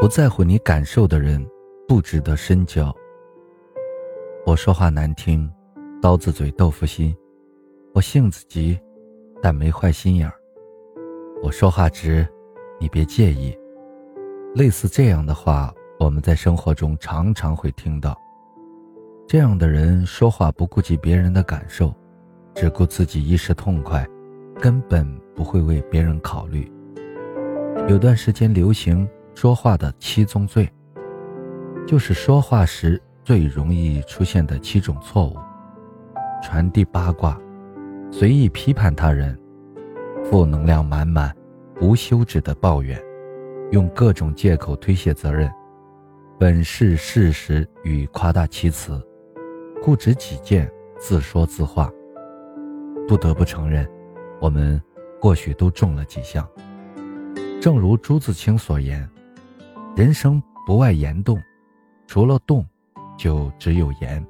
不在乎你感受的人，不值得深交。我说话难听，刀子嘴豆腐心；我性子急，但没坏心眼儿。我说话直，你别介意。类似这样的话，我们在生活中常常会听到。这样的人说话不顾及别人的感受，只顾自己一时痛快，根本不会为别人考虑。有段时间流行。说话的七宗罪，就是说话时最容易出现的七种错误：传递八卦、随意批判他人、负能量满满、无休止的抱怨、用各种借口推卸责任、本是事实与夸大其词、固执己见、自说自话。不得不承认，我们或许都中了几项。正如朱自清所言。人生不外言动，除了动，就只有言。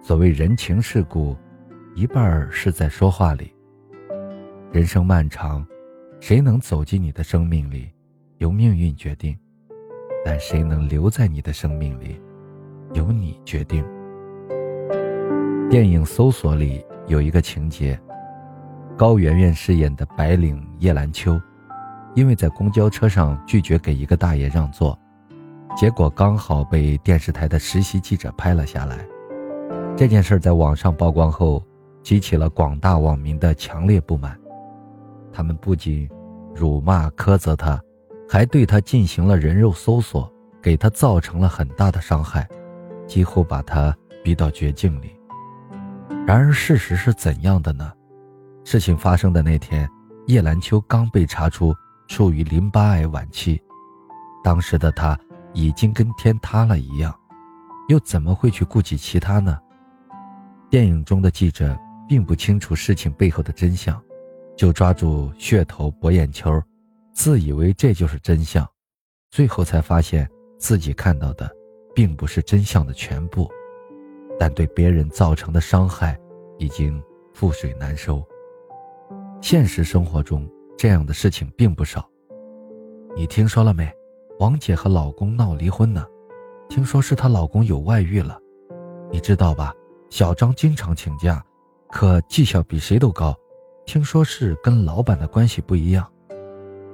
所谓人情世故，一半儿是在说话里。人生漫长，谁能走进你的生命里，由命运决定；但谁能留在你的生命里，由你决定。电影《搜索》里有一个情节，高圆圆饰演的白领叶兰秋。因为在公交车上拒绝给一个大爷让座，结果刚好被电视台的实习记者拍了下来。这件事在网上曝光后，激起了广大网民的强烈不满。他们不仅辱骂苛责他，还对他进行了人肉搜索，给他造成了很大的伤害，几乎把他逼到绝境里。然而事实是怎样的呢？事情发生的那天，叶兰秋刚被查出。处于淋巴癌晚期，当时的他已经跟天塌了一样，又怎么会去顾及其他呢？电影中的记者并不清楚事情背后的真相，就抓住噱头博眼球，自以为这就是真相，最后才发现自己看到的并不是真相的全部，但对别人造成的伤害已经覆水难收。现实生活中。这样的事情并不少，你听说了没？王姐和老公闹离婚呢，听说是她老公有外遇了，你知道吧？小张经常请假，可绩效比谁都高，听说是跟老板的关系不一样。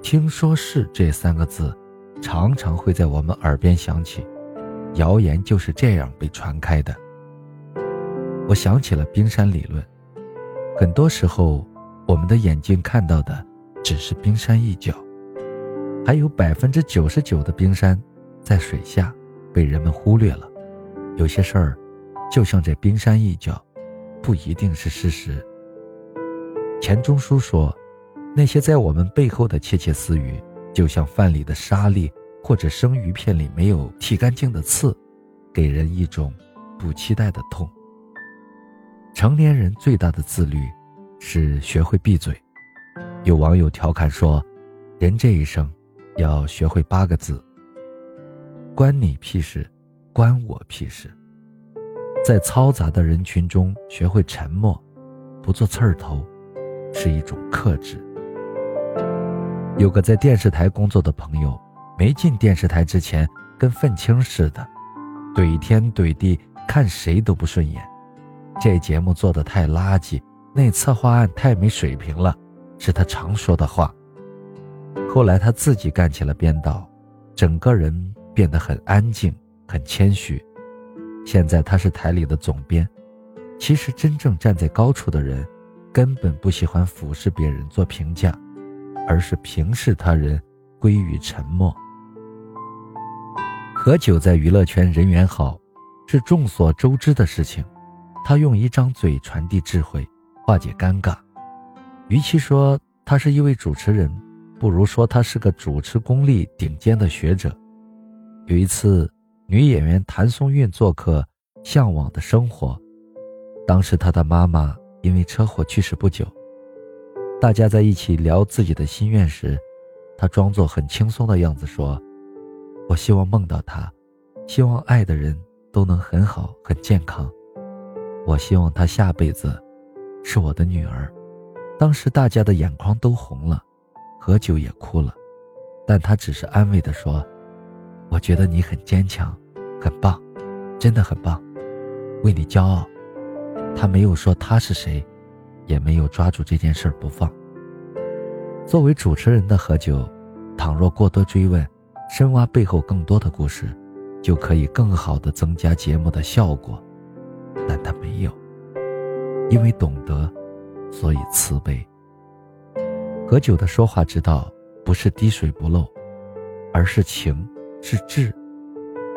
听说是这三个字，常常会在我们耳边响起，谣言就是这样被传开的。我想起了冰山理论，很多时候，我们的眼睛看到的。只是冰山一角，还有百分之九十九的冰山在水下被人们忽略了。有些事儿，就像这冰山一角，不一定是事实。钱钟书说：“那些在我们背后的窃窃私语，就像饭里的沙粒或者生鱼片里没有剔干净的刺，给人一种不期待的痛。”成年人最大的自律，是学会闭嘴。有网友调侃说：“人这一生，要学会八个字。关你屁事，关我屁事。在嘈杂的人群中学会沉默，不做刺儿头，是一种克制。”有个在电视台工作的朋友，没进电视台之前跟愤青似的，怼天怼地，看谁都不顺眼。这节目做的太垃圾，那策划案太没水平了。是他常说的话。后来他自己干起了编导，整个人变得很安静、很谦虚。现在他是台里的总编。其实真正站在高处的人，根本不喜欢俯视别人做评价，而是平视他人，归于沉默。何九在娱乐圈人缘好，是众所周知的事情。他用一张嘴传递智慧，化解尴尬。与其说他是一位主持人，不如说他是个主持功力顶尖的学者。有一次，女演员谭松韵做客《向往的生活》，当时她的妈妈因为车祸去世不久。大家在一起聊自己的心愿时，她装作很轻松的样子说：“我希望梦到她，希望爱的人都能很好很健康。我希望她下辈子是我的女儿。”当时大家的眼眶都红了，何九也哭了，但他只是安慰地说：“我觉得你很坚强，很棒，真的很棒，为你骄傲。他没有说他是谁，也没有抓住这件事不放。作为主持人的何九，倘若过多追问，深挖背后更多的故事，就可以更好的增加节目的效果。但他没有，因为懂得，所以慈悲。何九的说话之道，不是滴水不漏，而是情。是智，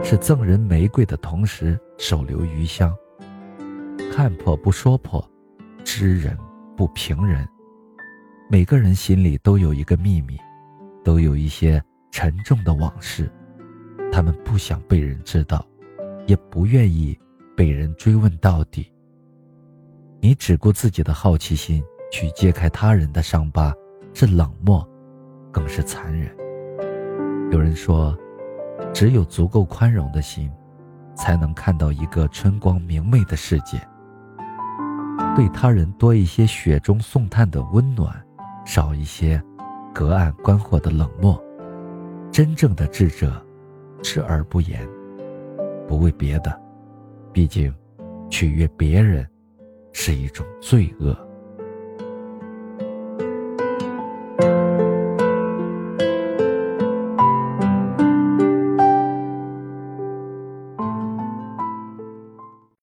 是赠人玫瑰的同时手留余香。看破不说破，知人不评人。每个人心里都有一个秘密，都有一些沉重的往事，他们不想被人知道，也不愿意被人追问到底。你只顾自己的好奇心去揭开他人的伤疤，是冷漠，更是残忍。有人说。只有足够宽容的心，才能看到一个春光明媚的世界。对他人多一些雪中送炭的温暖，少一些隔岸观火的冷漠。真正的智者，知而不言，不为别的，毕竟取悦别人是一种罪恶。